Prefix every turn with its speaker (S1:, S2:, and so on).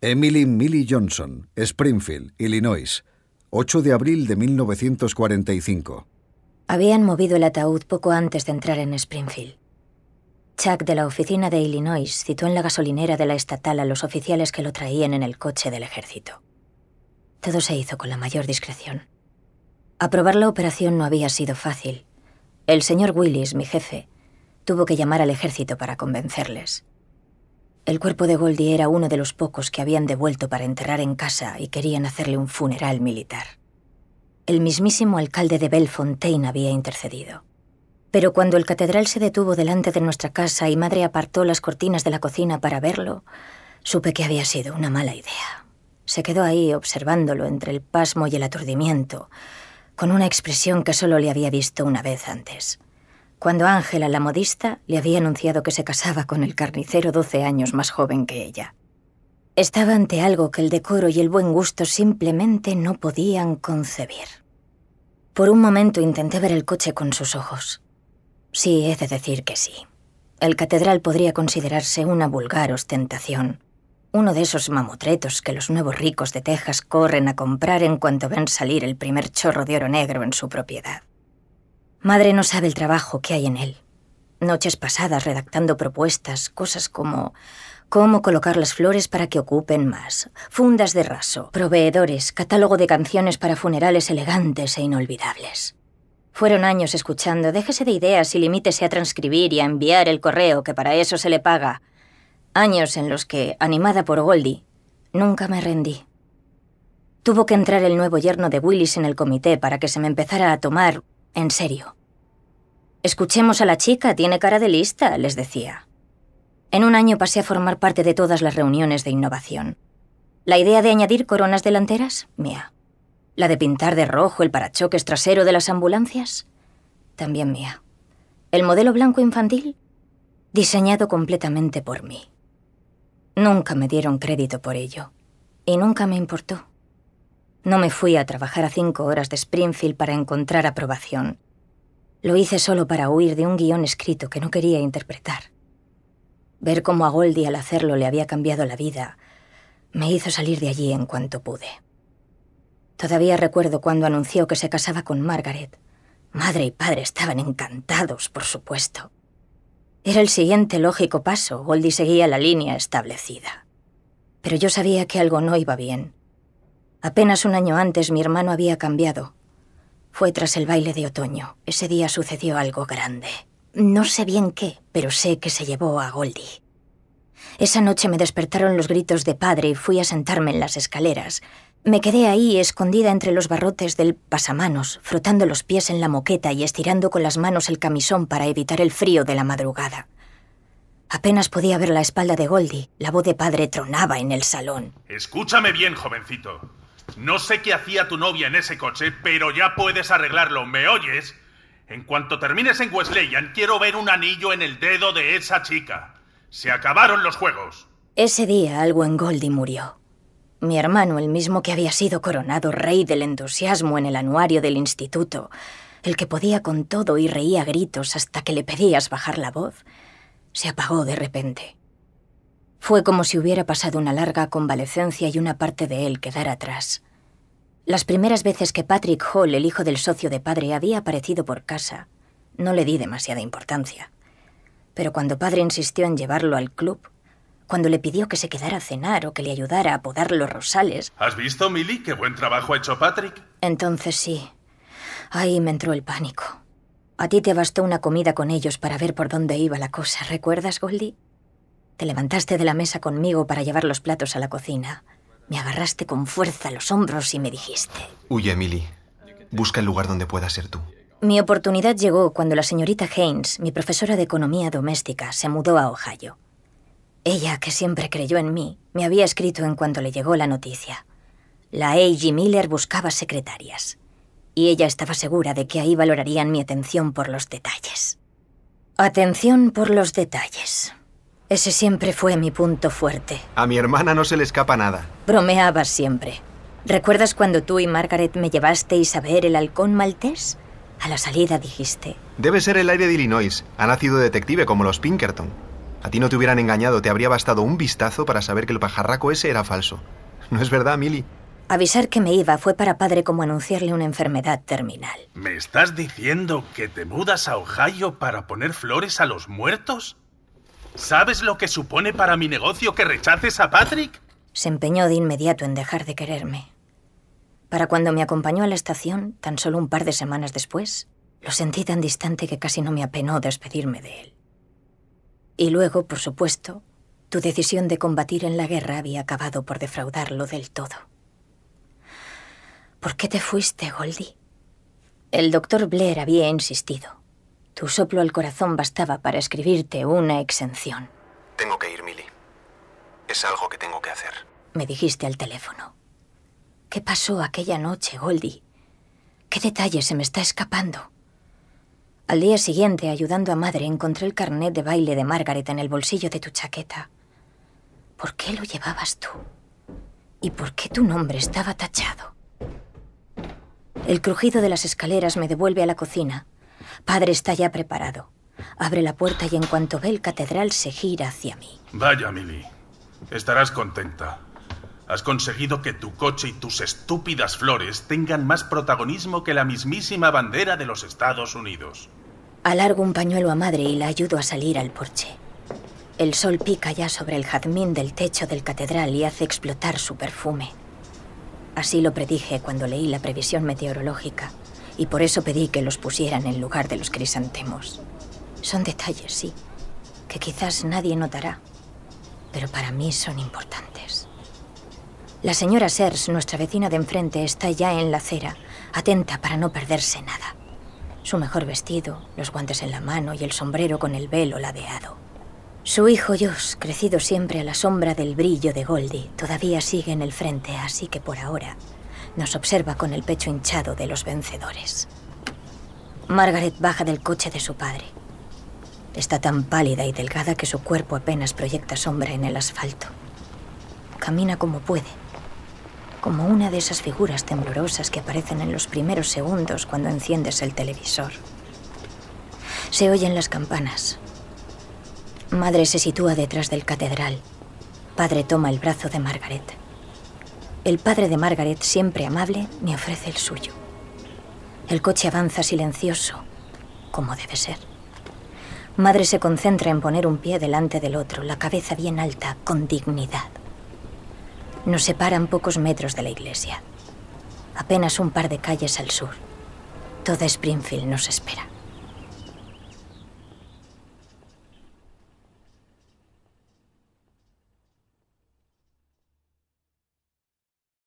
S1: Emily Millie Johnson, Springfield, Illinois, 8 de abril de 1945.
S2: Habían movido el ataúd poco antes de entrar en Springfield. Chuck de la oficina de Illinois citó en la gasolinera de la estatal a los oficiales que lo traían en el coche del ejército. Todo se hizo con la mayor discreción. Aprobar la operación no había sido fácil. El señor Willis, mi jefe, tuvo que llamar al ejército para convencerles. El cuerpo de Goldie era uno de los pocos que habían devuelto para enterrar en casa y querían hacerle un funeral militar. El mismísimo alcalde de Bellefontaine había intercedido. Pero cuando el catedral se detuvo delante de nuestra casa y madre apartó las cortinas de la cocina para verlo, supe que había sido una mala idea. Se quedó ahí observándolo entre el pasmo y el aturdimiento, con una expresión que solo le había visto una vez antes cuando Ángela, la modista, le había anunciado que se casaba con el carnicero 12 años más joven que ella. Estaba ante algo que el decoro y el buen gusto simplemente no podían concebir. Por un momento intenté ver el coche con sus ojos. Sí, he de decir que sí. El catedral podría considerarse una vulgar ostentación, uno de esos mamotretos que los nuevos ricos de Texas corren a comprar en cuanto ven salir el primer chorro de oro negro en su propiedad. Madre no sabe el trabajo que hay en él. Noches pasadas redactando propuestas, cosas como cómo colocar las flores para que ocupen más, fundas de raso, proveedores, catálogo de canciones para funerales elegantes e inolvidables. Fueron años escuchando, déjese de ideas y limítese a transcribir y a enviar el correo, que para eso se le paga. Años en los que, animada por Goldie, nunca me rendí. Tuvo que entrar el nuevo yerno de Willis en el comité para que se me empezara a tomar en serio. Escuchemos a la chica, tiene cara de lista, les decía. En un año pasé a formar parte de todas las reuniones de innovación. La idea de añadir coronas delanteras, mía. La de pintar de rojo el parachoques trasero de las ambulancias, también mía. El modelo blanco infantil, diseñado completamente por mí. Nunca me dieron crédito por ello, y nunca me importó. No me fui a trabajar a cinco horas de Springfield para encontrar aprobación. Lo hice solo para huir de un guion escrito que no quería interpretar. Ver cómo a Goldie al hacerlo le había cambiado la vida me hizo salir de allí en cuanto pude. Todavía recuerdo cuando anunció que se casaba con Margaret. Madre y padre estaban encantados, por supuesto. Era el siguiente lógico paso. Goldie seguía la línea establecida. Pero yo sabía que algo no iba bien Apenas un año antes mi hermano había cambiado. Fue tras el baile de otoño. Ese día sucedió algo grande. No sé bien qué, pero sé que se llevó a Goldie. Esa noche me despertaron los gritos de padre y fui a sentarme en las escaleras. Me quedé ahí, escondida entre los barrotes del pasamanos, frotando los pies en la moqueta y estirando con las manos el camisón para evitar el frío de la madrugada. Apenas podía ver la espalda de Goldie. La voz de padre tronaba en el salón.
S3: Escúchame bien, jovencito. No sé qué hacía tu novia en ese coche, pero ya puedes arreglarlo, ¿me oyes? En cuanto termines en Wesleyan, quiero ver un anillo en el dedo de esa chica. Se acabaron los juegos.
S2: Ese día algo en Goldie murió. Mi hermano, el mismo que había sido coronado rey del entusiasmo en el anuario del instituto, el que podía con todo y reía gritos hasta que le pedías bajar la voz, se apagó de repente. Fue como si hubiera pasado una larga convalecencia y una parte de él quedara atrás. Las primeras veces que Patrick Hall, el hijo del socio de padre, había aparecido por casa, no le di demasiada importancia. Pero cuando padre insistió en llevarlo al club, cuando le pidió que se quedara a cenar o que le ayudara a podar los rosales...
S3: ¿Has visto, Millie, qué buen trabajo ha hecho Patrick?
S2: Entonces sí. Ahí me entró el pánico. A ti te bastó una comida con ellos para ver por dónde iba la cosa, ¿recuerdas, Goldie? Te levantaste de la mesa conmigo para llevar los platos a la cocina. Me agarraste con fuerza los hombros y me dijiste...
S4: Huye, Emily. Busca el lugar donde puedas ser tú.
S2: Mi oportunidad llegó cuando la señorita Haynes, mi profesora de economía doméstica, se mudó a Ohio. Ella, que siempre creyó en mí, me había escrito en cuanto le llegó la noticia. La A.G. Miller buscaba secretarias. Y ella estaba segura de que ahí valorarían mi atención por los detalles. Atención por los detalles. Ese siempre fue mi punto fuerte.
S4: A mi hermana no se le escapa nada.
S2: Bromeabas siempre. ¿Recuerdas cuando tú y Margaret me llevasteis a ver el halcón maltés? A la salida dijiste.
S4: Debe ser el aire de Illinois. Ha nacido detective como los Pinkerton. A ti no te hubieran engañado, te habría bastado un vistazo para saber que el pajarraco ese era falso. ¿No es verdad, Milly?
S2: Avisar que me iba fue para padre como anunciarle una enfermedad terminal.
S3: ¿Me estás diciendo que te mudas a Ohio para poner flores a los muertos? ¿Sabes lo que supone para mi negocio que rechaces a Patrick?
S2: Se empeñó de inmediato en dejar de quererme. Para cuando me acompañó a la estación, tan solo un par de semanas después, lo sentí tan distante que casi no me apenó despedirme de él. Y luego, por supuesto, tu decisión de combatir en la guerra había acabado por defraudarlo del todo. ¿Por qué te fuiste, Goldie? El doctor Blair había insistido. Tu soplo al corazón bastaba para escribirte una exención.
S4: Tengo que ir, Milly. Es algo que tengo que hacer.
S2: Me dijiste al teléfono. ¿Qué pasó aquella noche, Goldie? ¿Qué detalle se me está escapando? Al día siguiente, ayudando a madre, encontré el carnet de baile de Margaret en el bolsillo de tu chaqueta. ¿Por qué lo llevabas tú? ¿Y por qué tu nombre estaba tachado? El crujido de las escaleras me devuelve a la cocina. Padre está ya preparado. Abre la puerta y en cuanto ve el catedral se gira hacia mí.
S3: Vaya, Milly. Estarás contenta. Has conseguido que tu coche y tus estúpidas flores tengan más protagonismo que la mismísima bandera de los Estados Unidos.
S2: Alargo un pañuelo a madre y la ayudo a salir al porche. El sol pica ya sobre el jazmín del techo del catedral y hace explotar su perfume. Así lo predije cuando leí la previsión meteorológica y por eso pedí que los pusieran en lugar de los crisantemos. Son detalles, sí, que quizás nadie notará, pero para mí son importantes. La señora Sers, nuestra vecina de enfrente, está ya en la acera, atenta para no perderse nada. Su mejor vestido, los guantes en la mano y el sombrero con el velo ladeado. Su hijo Josh, crecido siempre a la sombra del brillo de Goldie, todavía sigue en el frente, así que por ahora nos observa con el pecho hinchado de los vencedores. Margaret baja del coche de su padre. Está tan pálida y delgada que su cuerpo apenas proyecta sombra en el asfalto. Camina como puede, como una de esas figuras temblorosas que aparecen en los primeros segundos cuando enciendes el televisor. Se oyen las campanas, Madre se sitúa detrás del catedral. Padre toma el brazo de Margaret. El padre de Margaret, siempre amable, me ofrece el suyo. El coche avanza silencioso, como debe ser. Madre se concentra en poner un pie delante del otro, la cabeza bien alta, con dignidad. Nos separan pocos metros de la iglesia. Apenas un par de calles al sur. Toda Springfield nos espera.